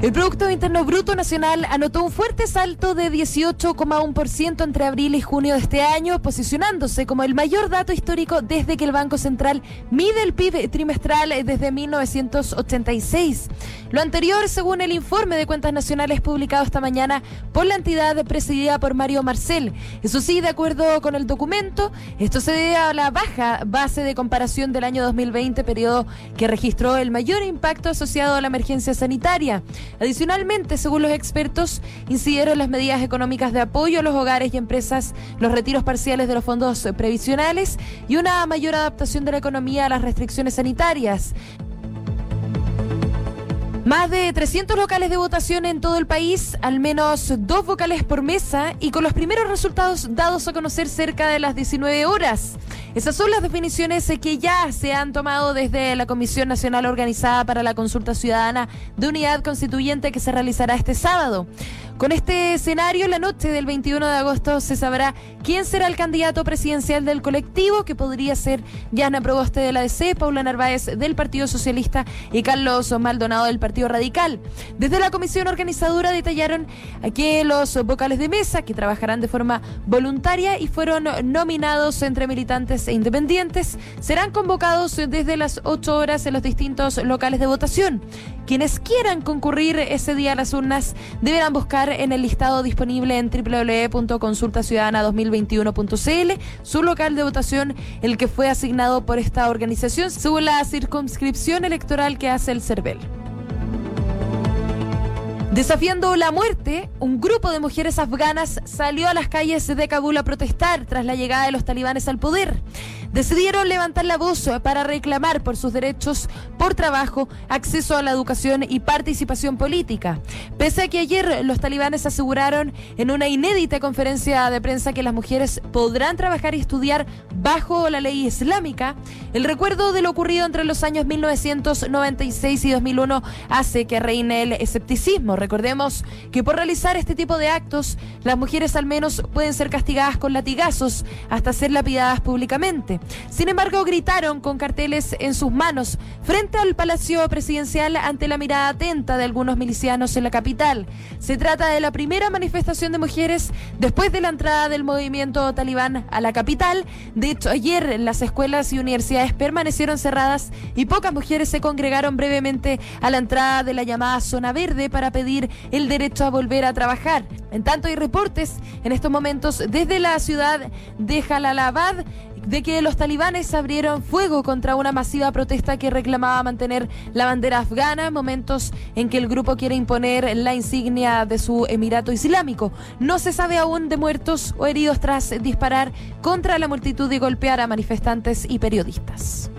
El Producto Interno Bruto Nacional anotó un fuerte salto de 18,1% entre abril y junio de este año, posicionándose como el mayor dato histórico desde que el Banco Central mide el PIB trimestral desde 1986. Lo anterior, según el informe de cuentas nacionales publicado esta mañana por la entidad presidida por Mario Marcel. Eso sí, de acuerdo con el documento, esto se debe a la baja base de comparación del año 2020, periodo que registró el mayor impacto asociado a la emergencia sanitaria. Adicionalmente, según los expertos, incidieron las medidas económicas de apoyo a los hogares y empresas, los retiros parciales de los fondos previsionales y una mayor adaptación de la economía a las restricciones sanitarias. Más de 300 locales de votación en todo el país, al menos dos vocales por mesa y con los primeros resultados dados a conocer cerca de las 19 horas. Esas son las definiciones que ya se han tomado desde la Comisión Nacional Organizada para la Consulta Ciudadana de Unidad Constituyente que se realizará este sábado. Con este escenario, la noche del 21 de agosto se sabrá quién será el candidato presidencial del colectivo, que podría ser Yana Proboste de la DC, Paula Narváez del Partido Socialista y Carlos Maldonado del Partido Radical. Desde la comisión organizadora detallaron que los vocales de mesa, que trabajarán de forma voluntaria y fueron nominados entre militantes e independientes, serán convocados desde las 8 horas en los distintos locales de votación. Quienes quieran concurrir ese día a las urnas deberán buscar en el listado disponible en www.consultaciudadana2021.cl su local de votación, el que fue asignado por esta organización según la circunscripción electoral que hace el CERVEL. Desafiando la muerte, un grupo de mujeres afganas salió a las calles de Kabul a protestar tras la llegada de los talibanes al poder decidieron levantar la voz para reclamar por sus derechos por trabajo, acceso a la educación y participación política. Pese a que ayer los talibanes aseguraron en una inédita conferencia de prensa que las mujeres podrán trabajar y estudiar bajo la ley islámica, el recuerdo de lo ocurrido entre los años 1996 y 2001 hace que reine el escepticismo. Recordemos que por realizar este tipo actos, las mujeres al menos pueden ser castigadas con latigazos hasta ser lapidadas públicamente. Sin embargo, gritaron con carteles en sus manos frente al Palacio Presidencial ante la mirada atenta de algunos milicianos en la capital. Se trata de la primera manifestación de mujeres después de la entrada del movimiento talibán a la capital. De hecho, ayer las escuelas y universidades permanecieron cerradas y pocas mujeres se congregaron brevemente a la entrada de la llamada zona verde para pedir el derecho a volver a trabajar. En tanto, hay reportes en estos momentos desde la ciudad de Jalalabad de que los talibanes abrieron fuego contra una masiva protesta que reclamaba mantener la bandera afgana, momentos en que el grupo quiere imponer la insignia de su Emirato Islámico. No se sabe aún de muertos o heridos tras disparar contra la multitud y golpear a manifestantes y periodistas.